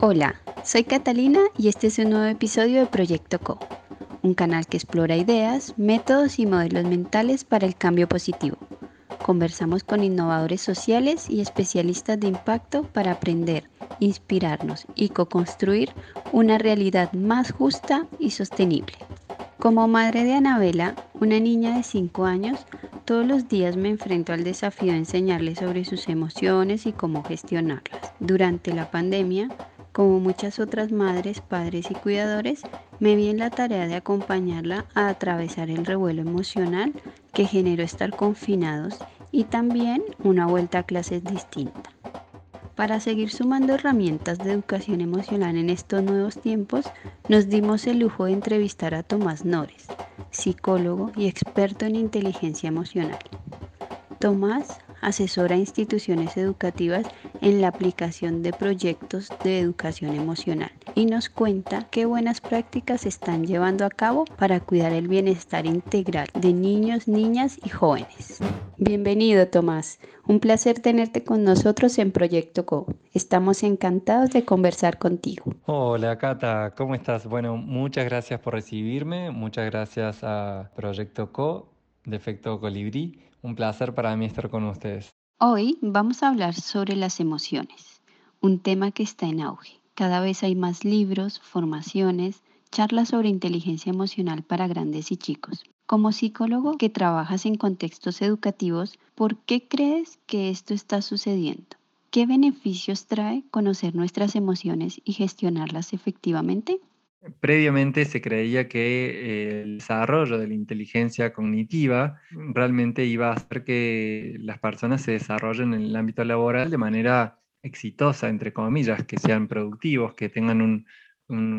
Hola, soy Catalina y este es un nuevo episodio de Proyecto Co, un canal que explora ideas, métodos y modelos mentales para el cambio positivo. Conversamos con innovadores sociales y especialistas de impacto para aprender, inspirarnos y co-construir una realidad más justa y sostenible. Como madre de Anabela, una niña de 5 años, todos los días me enfrento al desafío de enseñarle sobre sus emociones y cómo gestionarlas. Durante la pandemia, como muchas otras madres, padres y cuidadores, me vi en la tarea de acompañarla a atravesar el revuelo emocional que generó estar confinados y también una vuelta a clases distinta. Para seguir sumando herramientas de educación emocional en estos nuevos tiempos, nos dimos el lujo de entrevistar a Tomás Nores, psicólogo y experto en inteligencia emocional. Tomás asesora a instituciones educativas en la aplicación de proyectos de educación emocional y nos cuenta qué buenas prácticas están llevando a cabo para cuidar el bienestar integral de niños, niñas y jóvenes. Bienvenido Tomás, un placer tenerte con nosotros en Proyecto Co. Estamos encantados de conversar contigo. Hola Cata, ¿cómo estás? Bueno, muchas gracias por recibirme, muchas gracias a Proyecto Co, de Efecto Colibrí. Un placer para mí estar con ustedes. Hoy vamos a hablar sobre las emociones, un tema que está en auge. Cada vez hay más libros, formaciones, charlas sobre inteligencia emocional para grandes y chicos. Como psicólogo que trabajas en contextos educativos, ¿por qué crees que esto está sucediendo? ¿Qué beneficios trae conocer nuestras emociones y gestionarlas efectivamente? Previamente se creía que el desarrollo de la inteligencia cognitiva realmente iba a hacer que las personas se desarrollen en el ámbito laboral de manera exitosa, entre comillas, que sean productivos, que tengan un,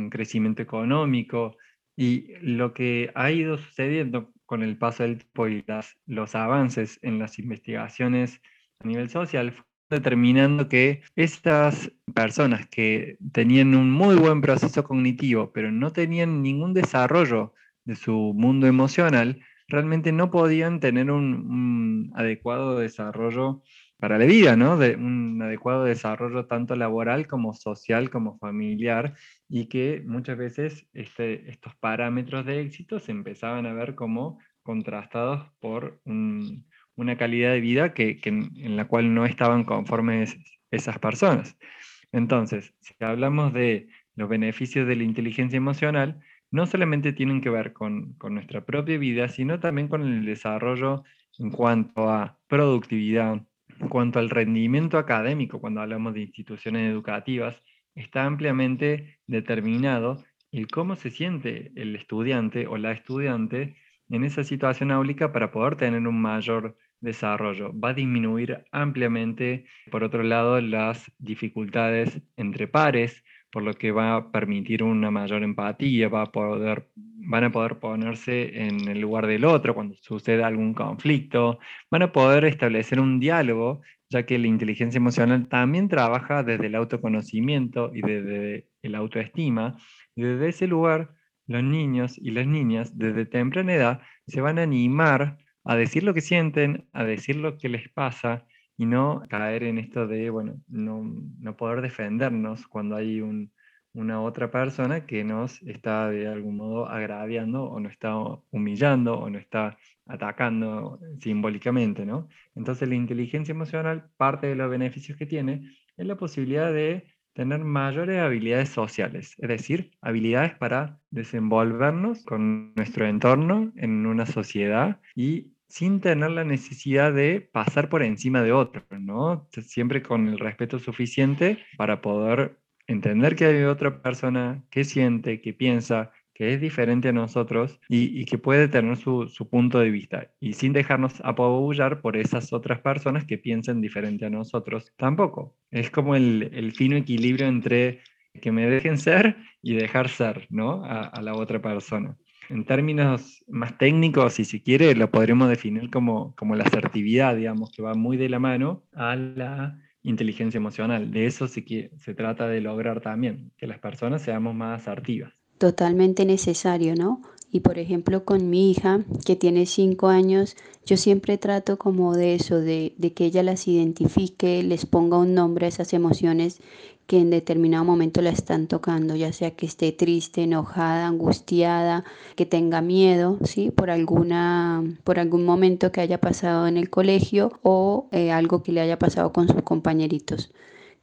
crecimiento económico. Y lo que ha ido sucediendo con el paso del tiempo y los avances en las investigaciones a nivel social determinando que estas personas que tenían un muy buen proceso cognitivo, pero no tenían ningún desarrollo de su mundo emocional, realmente no podían tener un, adecuado desarrollo para la vida, ¿no? De un adecuado desarrollo tanto laboral como social como familiar y que muchas veces este, estos parámetros de éxito se empezaban a ver como contrastados por un, una calidad de vida que, en la cual no estaban conformes esas personas. Entonces, si hablamos de los beneficios de la inteligencia emocional, no solamente tienen que ver con, con, nuestra propia vida, sino también con el desarrollo en cuanto a productividad, en cuanto al rendimiento académico, cuando hablamos de instituciones educativas, está ampliamente determinado el cómo se siente el estudiante o la estudiante en esa situación áulica para poder tener un mayor desarrollo. Va a disminuir ampliamente, por otro lado, las dificultades entre pares, por lo que va a permitir una mayor empatía, va a poder, van a poder ponerse en el lugar del otro cuando suceda algún conflicto, van a poder establecer un diálogo, ya que la inteligencia emocional también trabaja desde el autoconocimiento y desde el autoestima, desde ese lugar los niños y las niñas desde temprana edad se van a animar a decir lo que sienten, a decir lo que les pasa y no caer en esto de, bueno, no, no poder defendernos cuando hay una otra persona que nos está de algún modo agraviando o nos está humillando o nos está atacando simbólicamente, ¿no? Entonces la inteligencia emocional, parte de los beneficios que tiene, es la posibilidad de tener mayores habilidades sociales, es decir, habilidades para desenvolvernos con nuestro entorno en una sociedad y sin tener la necesidad de pasar por encima de otro, ¿no? Siempre con el respeto suficiente para poder entender que hay otra persona que siente, que piensa, que es diferente a nosotros y, que puede tener su, punto de vista y sin dejarnos apabullar por esas otras personas que piensen diferente a nosotros tampoco. Es como el, fino equilibrio entre que me dejen ser y dejar ser ¿no? a, la otra persona. En términos más técnicos, si se quiere, lo podremos definir como, como la asertividad, digamos, que va muy de la mano a la inteligencia emocional. De eso que se trata de lograr también, que las personas seamos más asertivas. Totalmente necesario, ¿no? Y por ejemplo con mi hija, que tiene cinco años, yo siempre trato como de eso, de, de, que ella las identifique, les ponga un nombre a esas emociones que en determinado momento la están tocando, ya sea que esté triste, enojada, angustiada, que tenga miedo, ¿sí? Por, alguna, por algún momento que haya pasado en el colegio o eh, algo que le haya pasado con sus compañeritos.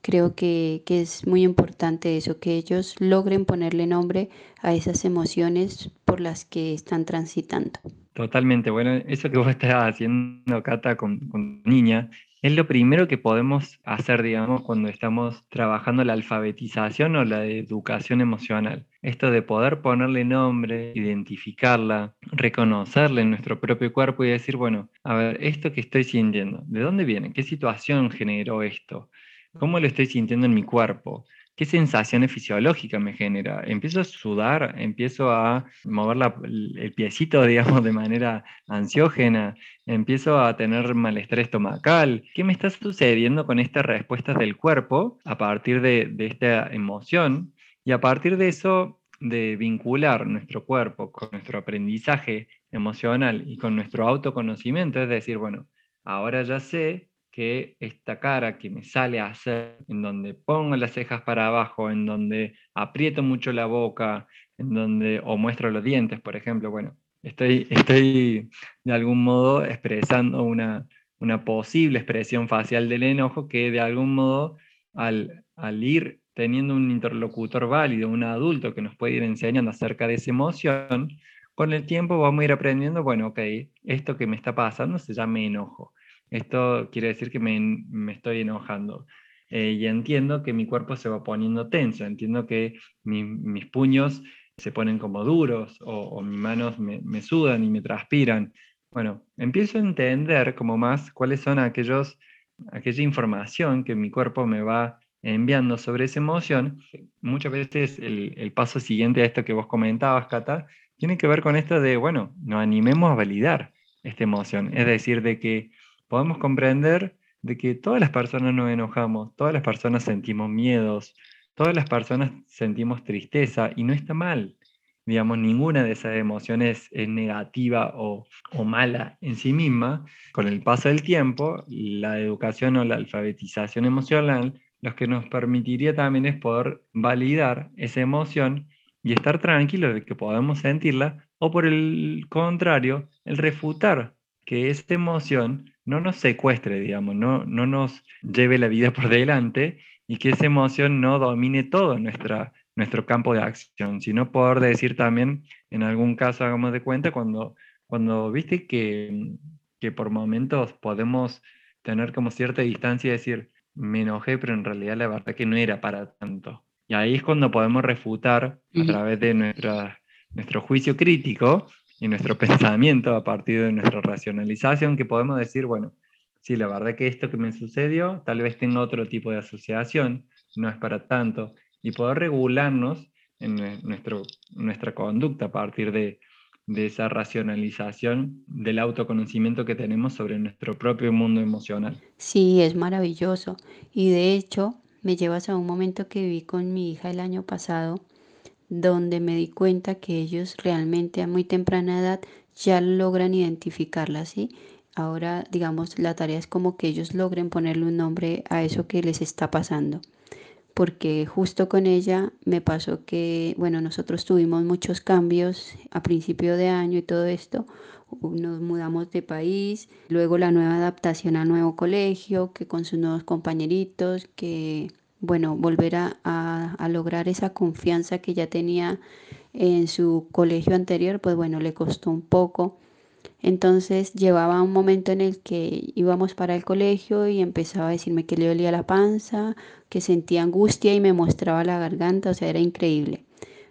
Creo que, que es muy importante eso, que ellos logren ponerle nombre a esas emociones por las que están transitando. Totalmente, bueno, eso que vos estás haciendo, Cata, con, con niña, es lo primero que podemos hacer, digamos, cuando estamos trabajando la alfabetización o la educación emocional. Esto de poder ponerle nombre, identificarla, reconocerla en nuestro propio cuerpo y decir, bueno, a ver, esto que estoy sintiendo, ¿de dónde viene? ¿Qué situación generó esto? ¿Cómo lo estoy sintiendo en mi cuerpo? ¿Qué sensaciones fisiológicas me genera? Empiezo a sudar, empiezo a mover el piecito, digamos, de manera ansiógena, empiezo a tener malestar estomacal. ¿Qué me está sucediendo con estas respuestas del cuerpo a partir de esta emoción? Y a partir de eso, de vincular nuestro cuerpo con nuestro aprendizaje emocional y con nuestro autoconocimiento, es decir, bueno, ahora ya sé que esta cara que me sale a hacer, en donde pongo las cejas para abajo, en donde aprieto mucho la boca, en donde, o muestro los dientes, por ejemplo, bueno, estoy, estoy de algún modo expresando una, una posible expresión facial del enojo que de algún modo al, al ir teniendo un interlocutor válido, un adulto que nos puede ir enseñando acerca de esa emoción, con el tiempo vamos a ir aprendiendo, bueno, ok, esto que me está pasando se llama enojo esto quiere decir que me, estoy enojando. Eh, y entiendo que mi cuerpo se va poniendo tenso, entiendo que mis puños se ponen como duros o, mis manos me, sudan y me transpiran. Bueno, empiezo a entender como más cuáles son aquellos, aquella información que mi cuerpo me va enviando sobre esa emoción. Muchas veces el, el paso siguiente a esto que vos comentabas, Cata, tiene que ver con esto de, bueno, nos animemos a validar esta emoción. Es decir, de que podemos comprender de que todas las personas nos enojamos, todas las personas sentimos miedos, todas las personas sentimos tristeza y no está mal. Digamos, ninguna de esas emociones es negativa o, o mala en sí misma. Con el paso del tiempo, la educación o la alfabetización emocional, lo que nos permitiría también es poder validar esa emoción y estar tranquilos de que podemos sentirla, o por el contrario, el refutar que esta emoción no nos secuestre, digamos, no, no nos lleve la vida por delante y que esa emoción no domine todo nuestra, nuestro campo de acción, sino poder decir también, en algún caso hagamos de cuenta, cuando, cuando viste que, que por momentos podemos tener como cierta distancia y decir, me enojé, pero en realidad la verdad que no era para tanto. Y ahí es cuando podemos refutar a través de nuestra, nuestro juicio crítico y nuestro pensamiento a partir de nuestra racionalización que podemos decir, bueno, sí, la verdad que esto que me sucedió tal vez tenga otro tipo de asociación, no es para tanto, y poder regularnos en nuestro, nuestra conducta a partir de, de esa racionalización del autoconocimiento que tenemos sobre nuestro propio mundo emocional. Sí, es maravilloso. Y de hecho, me llevas a un momento que viví con mi hija el año pasado donde me di cuenta que ellos realmente a muy temprana edad ya logran identificarla, ¿sí? Ahora, digamos, la tarea es como que ellos logren ponerle un nombre a eso que les está pasando. Porque justo con ella me pasó que, bueno, nosotros tuvimos muchos cambios a principio de año y todo esto. Nos mudamos de país, luego la nueva adaptación al nuevo colegio, que con sus nuevos compañeritos, que bueno, volver a, lograr esa confianza que ya tenía en su colegio anterior, pues bueno, le costó un poco. Entonces llevaba un momento en el que íbamos para el colegio y empezaba a decirme que le dolía la panza, que sentía angustia y me mostraba la garganta, o sea, era increíble.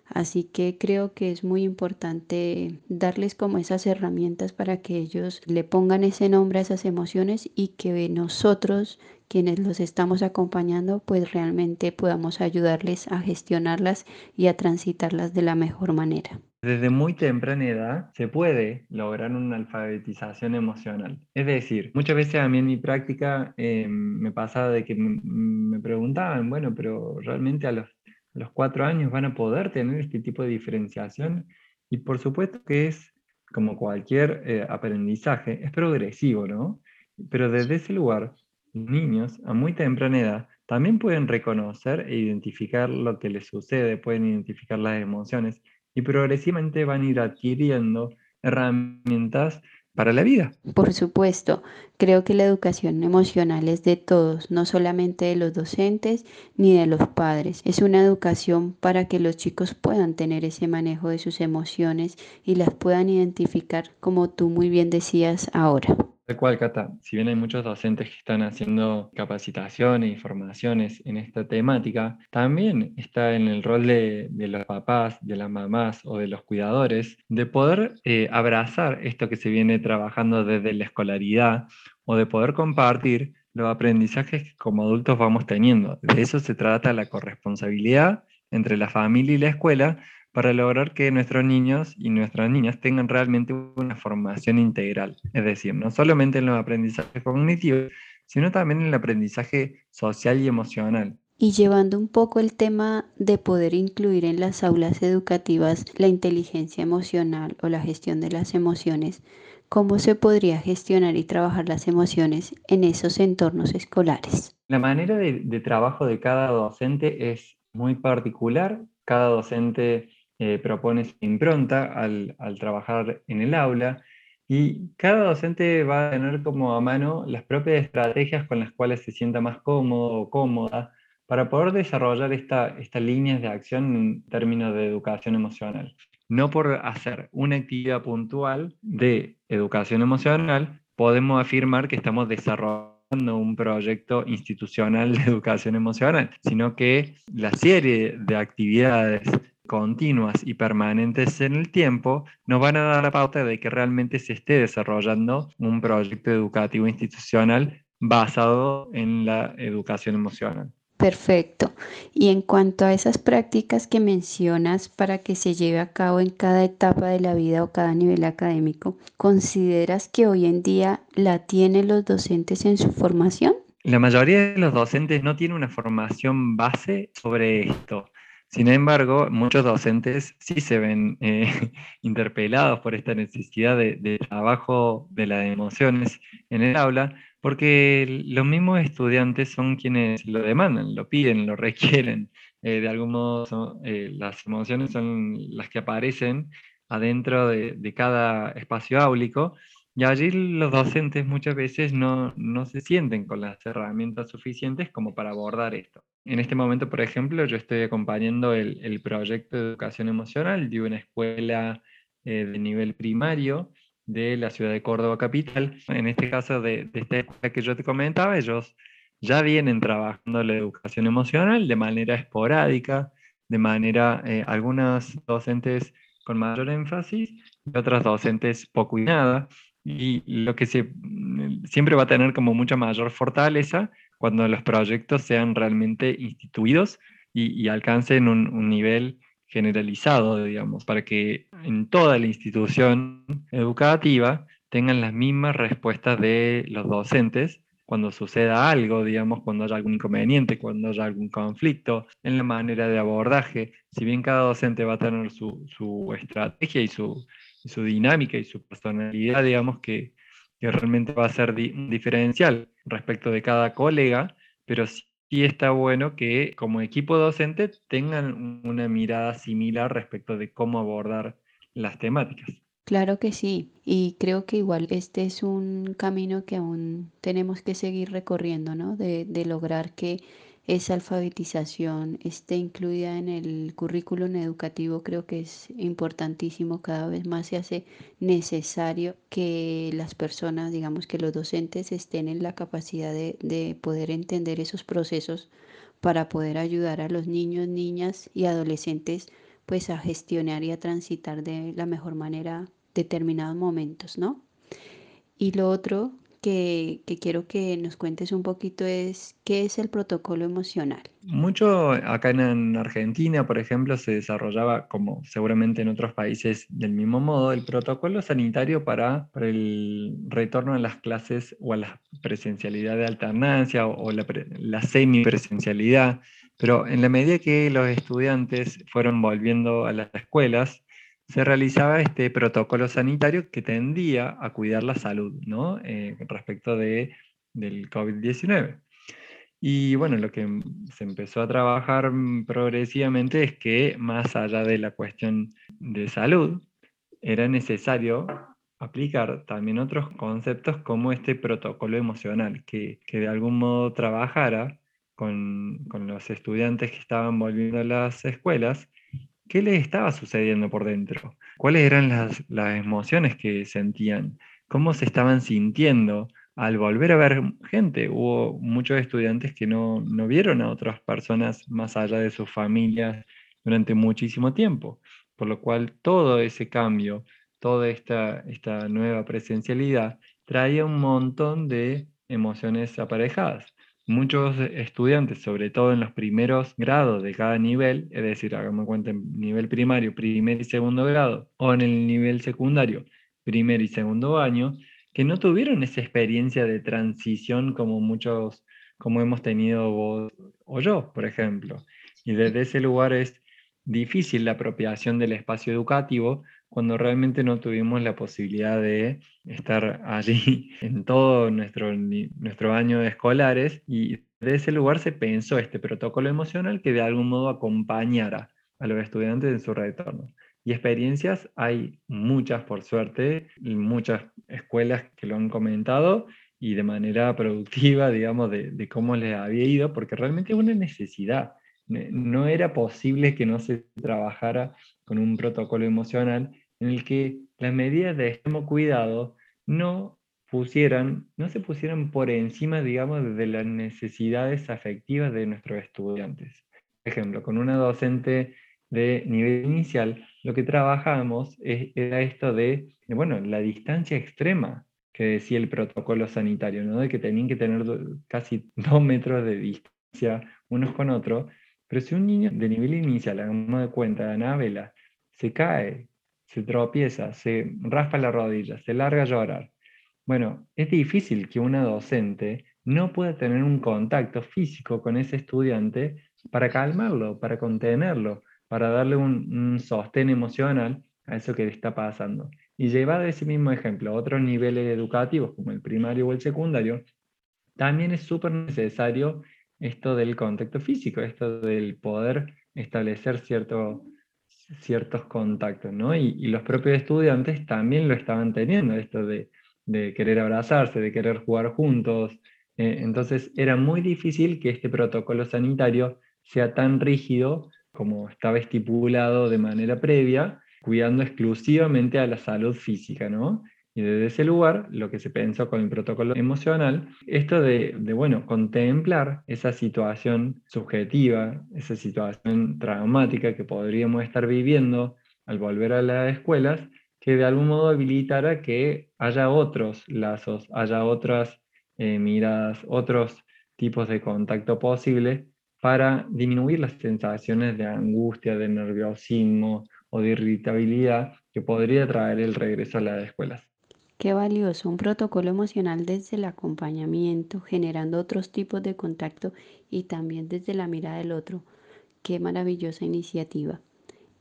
Así que creo que es muy importante darles como esas herramientas para que ellos le pongan ese nombre a esas emociones y que nosotros quienes los estamos acompañando pues realmente podamos ayudarles a gestionarlas y a transitarlas de la mejor manera. Desde muy temprana edad se puede lograr una alfabetización emocional. Es decir, muchas veces a mí en mi práctica eh, me pasaba de que me, preguntaban, bueno, pero realmente a los, los, cuatro años van a poder tener este tipo de diferenciación. Y por supuesto que es, como cualquier eh, aprendizaje, es progresivo, ¿no? Pero desde ese lugar, niños a muy temprana edad también pueden reconocer e identificar lo que les sucede, pueden identificar las emociones y progresivamente van a ir adquiriendo herramientas para la vida. Por supuesto, creo que la educación emocional es de todos, no solamente de los docentes ni de los padres. Es una educación para que los chicos puedan tener ese manejo de sus emociones y las puedan identificar como tú muy bien decías ahora. Tal cual, Cata. Si bien hay muchos docentes que están haciendo capacitaciones y formaciones en esta temática, también está en el rol de, los papás, de las mamás o de los cuidadores de poder eh, abrazar esto que se viene trabajando desde la escolaridad o de poder compartir los aprendizajes que como adultos vamos teniendo. De eso se trata la corresponsabilidad entre la familia y la escuela para lograr que nuestros niños y nuestras niñas tengan realmente una formación integral. Es decir, no solamente en los aprendizajes cognitivos, sino también en el aprendizaje social y emocional. Y llevando un poco el tema de poder incluir en las aulas educativas la inteligencia emocional o la gestión de las emociones, ¿cómo se podría gestionar y trabajar las emociones en esos entornos escolares? La manera de, de trabajo de cada docente es muy particular. Cada docente eh, propone su impronta al, trabajar en el aula y cada docente va a tener como a mano las propias estrategias con las cuales se sienta más cómodo o cómoda para poder desarrollar estas líneas de acción en términos de educación emocional. No por hacer una actividad puntual de educación emocional, podemos afirmar que estamos desarrollando un proyecto institucional de educación emocional, sino que la serie de actividades continuas y permanentes en el tiempo nos van a dar la pauta de que realmente se esté desarrollando un proyecto educativo institucional basado en la educación emocional. Perfecto. Y en cuanto a esas prácticas que mencionas para que se lleve a cabo en cada etapa de la vida o cada nivel académico, ¿consideras que hoy en día la tienen los docentes en su formación? La mayoría de los docentes no tienen una formación base sobre esto. Sin embargo, muchos docentes sí se ven eh, interpelados por esta necesidad de, trabajo de las emociones en el aula, porque los mismos estudiantes son quienes lo demandan, lo piden, lo requieren. Eh, de algún modo, eh, las emociones son las que aparecen adentro de, cada espacio áulico y allí los docentes muchas veces no, no, se sienten con las herramientas suficientes como para abordar esto. En este momento, por ejemplo, yo estoy acompañando el, proyecto de educación emocional de una escuela eh, de nivel primario de la ciudad de Córdoba capital. En este caso de, de esta escuela que yo te comentaba, ellos ya vienen trabajando la educación emocional de manera esporádica, de manera, eh, algunas docentes con mayor énfasis y otras docentes poco y nada y lo que se, mm, siempre va a tener como mucha mayor fortaleza cuando los proyectos sean realmente instituidos y, alcancen un, nivel generalizado, digamos, para que en toda la institución educativa tengan las mismas respuestas de los docentes cuando suceda algo, digamos, cuando haya algún inconveniente, cuando haya algún conflicto, en la manera de abordaje. Si bien cada docente va a tener su, su estrategia y su, su dinámica y su personalidad, digamos, que, realmente va a ser diferencial respecto de cada colega, pero sí está bueno que como equipo docente tengan una mirada similar respecto de cómo abordar las temáticas. Claro que sí, y creo que igual este es un camino que aún tenemos que seguir recorriendo, ¿no? De, de lograr que esa alfabetización esté incluida en el currículum educativo, creo que es importantísimo. Cada vez más se hace necesario que las personas, digamos que los docentes, estén en la capacidad de, de poder entender esos procesos para poder ayudar a los niños, niñas y adolescentes pues a gestionar y a transitar de la mejor manera determinados momentos, ¿no? Y lo otro que, quiero que nos cuentes un poquito es qué es el protocolo emocional. Mucho acá en Argentina, por ejemplo, se desarrollaba, como seguramente en otros países del mismo modo, el protocolo sanitario para, el retorno a las clases o a la presencialidad de alternancia o, la, la semipresencialidad. Pero en la medida que los estudiantes fueron volviendo a las escuelas, se realizaba este protocolo sanitario que tendía a cuidar la salud ¿no? Eh, respecto de, del COVID-19. Y bueno, lo que se empezó a trabajar progresivamente es que más allá de la cuestión de salud, era necesario aplicar también otros conceptos como este protocolo emocional, que, que de algún modo trabajara con, con, los estudiantes que estaban volviendo a las escuelas qué les estaba sucediendo por dentro, cuáles eran las, emociones que sentían, cómo se estaban sintiendo al volver a ver gente. Hubo muchos estudiantes que no, vieron a otras personas más allá de sus familias durante muchísimo tiempo, por lo cual todo ese cambio, toda esta, esta nueva presencialidad traía un montón de emociones aparejadas. Muchos estudiantes, sobre todo en los primeros grados de cada nivel, es decir, hagamos cuenta en nivel primario, primer y segundo grado, o en el nivel secundario, primer y segundo año, que no tuvieron esa experiencia de transición como muchos, como hemos tenido vos o yo, por ejemplo. Y desde ese lugar es difícil la apropiación del espacio educativo cuando realmente no tuvimos la posibilidad de estar allí en todo nuestro, nuestro año de escolares y de ese lugar se pensó este protocolo emocional que de algún modo acompañara a los estudiantes en su retorno. Y experiencias hay muchas, por suerte, muchas escuelas que lo han comentado y de manera productiva, digamos, de, de cómo les había ido, porque realmente es una necesidad. No era posible que no se trabajara con un protocolo emocional en el que las medidas de extremo cuidado no pusieran, no se pusieran por encima, digamos, de las necesidades afectivas de nuestros estudiantes. Por ejemplo, con una docente de nivel inicial, lo que trabajamos era esto de, bueno, la distancia extrema que decía el protocolo sanitario, ¿no? de que tenían que tener casi dos metros de distancia unos con otros, pero si un niño de nivel inicial, hagamos de cuenta, Anabela, se cae se tropieza, se raspa la rodilla, se larga a llorar. Bueno, es difícil que una docente no pueda tener un contacto físico con ese estudiante para calmarlo, para contenerlo, para darle un, sostén emocional a eso que le está pasando. Y llevado ese mismo ejemplo a otros niveles educativos, como el primario o el secundario, también es súper necesario esto del contacto físico, esto del poder establecer cierto, ciertos contactos, ¿no? Y, los propios estudiantes también lo estaban teniendo, esto de, querer abrazarse, de querer jugar juntos. Eh, entonces era muy difícil que este protocolo sanitario sea tan rígido como estaba estipulado de manera previa, cuidando exclusivamente a la salud física, ¿no? Y desde ese lugar, lo que se pensó con el protocolo emocional, esto de, bueno, contemplar esa situación subjetiva, esa situación traumática que podríamos estar viviendo al volver a las escuelas, que de algún modo habilitara que haya otros lazos, haya otras eh, miradas, otros tipos de contacto posible para disminuir las sensaciones de angustia, de nerviosismo o de irritabilidad que podría traer el regreso a las escuelas. Qué valioso un protocolo emocional desde el acompañamiento, generando otros tipos de contacto y también desde la mirada del otro. Qué maravillosa iniciativa.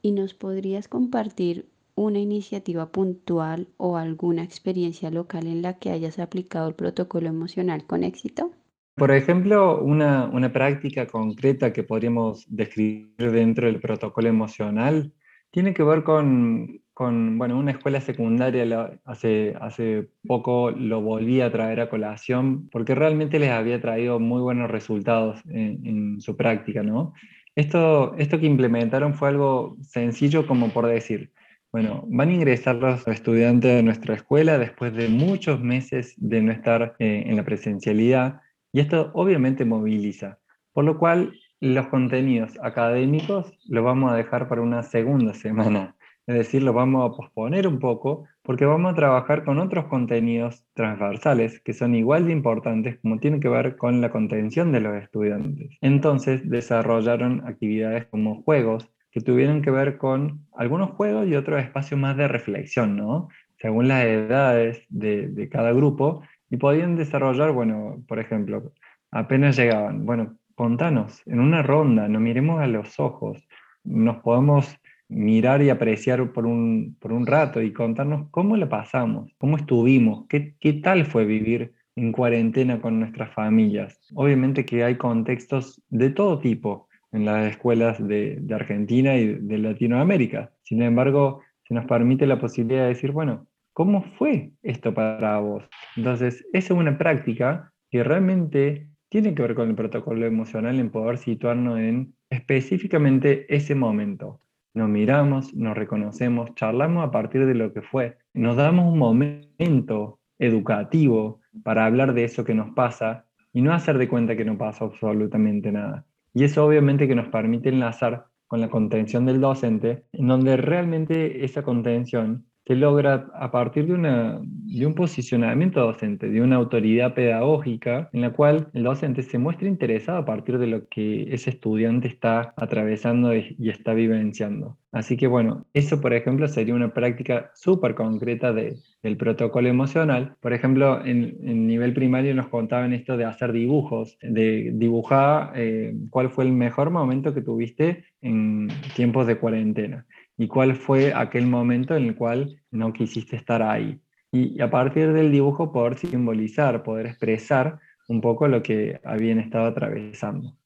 ¿Y nos podrías compartir una iniciativa puntual o alguna experiencia local en la que hayas aplicado el protocolo emocional con éxito? Por ejemplo, una, una práctica concreta que podríamos describir dentro del protocolo emocional tiene que ver con con bueno, una escuela secundaria hace, hace poco lo volví a traer a colación porque realmente les había traído muy buenos resultados en, su práctica. ¿no? Esto, esto que implementaron fue algo sencillo como por decir, bueno, van a ingresar los estudiantes de nuestra escuela después de muchos meses de no estar eh, en la presencialidad y esto obviamente moviliza. Por lo cual Los contenidos académicos los vamos a dejar para una segunda semana, es decir, los vamos a posponer un poco porque vamos a trabajar con otros contenidos transversales que son igual de importantes como tienen que ver con la contención de los estudiantes. Entonces desarrollaron actividades como juegos que tuvieron que ver con algunos juegos y otros espacios más de reflexión, ¿no? Según las edades de, de cada grupo y podían desarrollar, bueno, por ejemplo, apenas llegaban, bueno, contanos, en una ronda, nos miremos a los ojos, nos podemos mirar y apreciar por un, por un rato y contarnos cómo le pasamos, cómo estuvimos, qué, qué tal fue vivir en cuarentena con nuestras familias. Obviamente que hay contextos de todo tipo en las escuelas de, de, Argentina y de Latinoamérica. Sin embargo, se nos permite la posibilidad de decir, bueno, ¿cómo fue esto para vos? Entonces, esa es una práctica que realmente tiene que ver con el protocolo emocional en poder situarnos en específicamente ese momento. Nos miramos, nos reconocemos, charlamos a partir de lo que fue. Nos damos un momento educativo para hablar de eso que nos pasa y no hacer de cuenta que no pasa absolutamente nada. Y eso obviamente que nos permite enlazar con la contención del docente, en donde realmente esa contención se logra a partir de, una, de un posicionamiento docente, de una autoridad pedagógica en la cual el docente se muestra interesado a partir de lo que ese estudiante está atravesando y está vivenciando. Así que bueno, eso por ejemplo sería una práctica súper concreta de, del protocolo emocional. Por ejemplo, en, en, nivel primario nos contaban esto de hacer dibujos, de dibujar eh, cuál fue el mejor momento que tuviste en tiempos de cuarentena y cuál fue aquel momento en el cual no quisiste estar ahí. Y, a partir del dibujo poder simbolizar, poder expresar un poco lo que habían estado atravesando.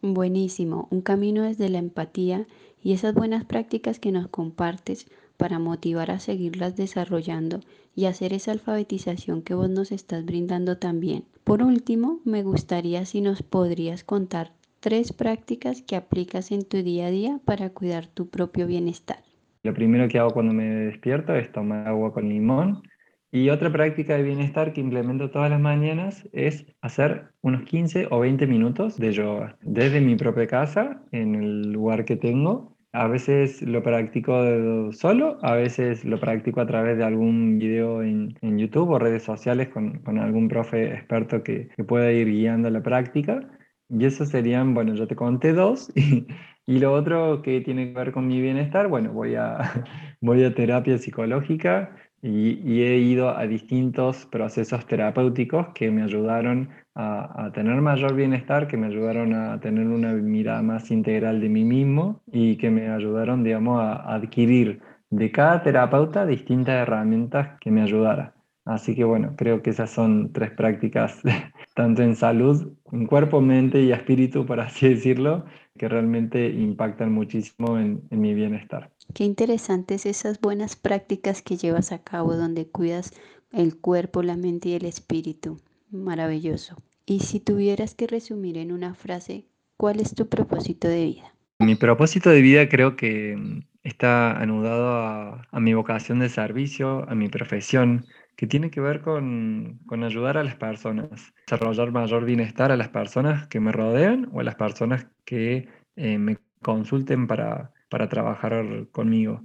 Buenísimo, un camino desde la empatía y esas buenas prácticas que nos compartes para motivar a seguirlas desarrollando y hacer esa alfabetización que vos nos estás brindando también. Por último, me gustaría si nos podrías contar tres prácticas que aplicas en tu día a día para cuidar tu propio bienestar. Lo primero que hago cuando me despierto es tomar agua con limón. Y otra práctica de bienestar que implemento todas las mañanas es hacer unos 15 o 20 minutos de yoga desde mi propia casa, en el lugar que tengo. A veces lo practico solo, a veces lo practico a través de algún video en, en YouTube o redes sociales con, con algún profe experto que, que pueda ir guiando la práctica. Y eso serían, bueno, yo te conté dos. Y, lo otro que tiene que ver con mi bienestar, bueno, voy a, voy a terapia psicológica y, he ido a distintos procesos terapéuticos que me ayudaron a, a, tener mayor bienestar, que me ayudaron a tener una mirada más integral de mí mismo y que me ayudaron, digamos, a adquirir de cada terapeuta distintas herramientas que me ayudaran. Así que bueno, creo que esas son tres prácticas, tanto en salud, en cuerpo, mente y espíritu, por así decirlo, que realmente impactan muchísimo en, en mi bienestar. Qué interesantes esas buenas prácticas que llevas a cabo donde cuidas el cuerpo, la mente y el espíritu. Maravilloso. Y si tuvieras que resumir en una frase, ¿cuál es tu propósito de vida? Mi propósito de vida creo que mm, está anudado a, a mi vocación de servicio, a mi profesión, que tiene que ver con, con, ayudar a las personas, desarrollar mayor bienestar a las personas que me rodean o a las personas que eh, me consulten para, para, trabajar conmigo.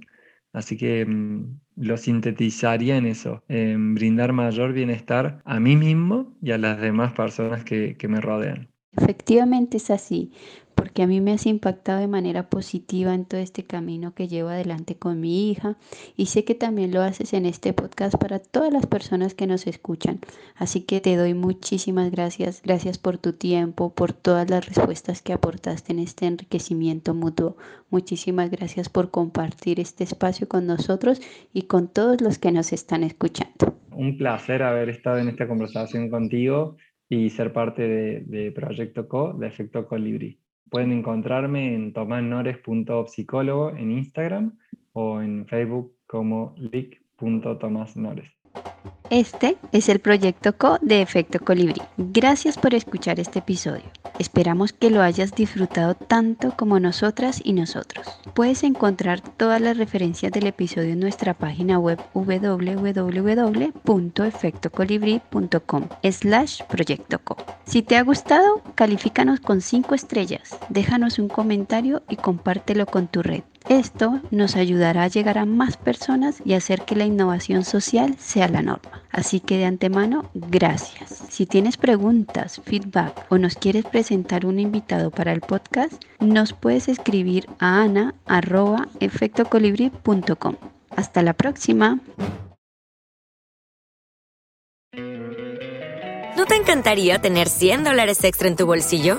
Así que mm, lo sintetizaría en eso, brindar mayor bienestar a mí mismo y a las demás personas que, que me rodean. Efectivamente es así porque a mí me has impactado de manera positiva en todo este camino que llevo adelante con mi hija y sé que también lo haces en este podcast para todas las personas que nos escuchan. Así que te doy muchísimas gracias, gracias por tu tiempo, por todas las respuestas que aportaste en este enriquecimiento mutuo. Muchísimas gracias por compartir este espacio con nosotros y con todos los que nos están escuchando. Un placer haber estado en esta conversación contigo y ser parte de, Proyecto Co, de Efecto Colibri. Pueden encontrarme en tomasnores.psicólogo en Instagram o en Facebook como lic.tomasnores. Este es el proyecto Co de Efecto Colibrí. Gracias por escuchar este episodio. Esperamos que lo hayas disfrutado tanto como nosotras y nosotros. Puedes encontrar todas las referencias del episodio en nuestra página web www.efectocolibri.com slash proyecto co. Si te ha gustado, califícanos con 5 estrellas, déjanos un comentario y compártelo con tu red. Esto nos ayudará a llegar a más personas y hacer que la innovación social sea la norma. Así que de antemano, gracias. Si tienes preguntas, feedback o nos quieres presentar un invitado para el podcast, nos puedes escribir a ana.efectocolibri.com. Hasta la próxima. ¿No te encantaría tener 100 dólares extra en tu bolsillo?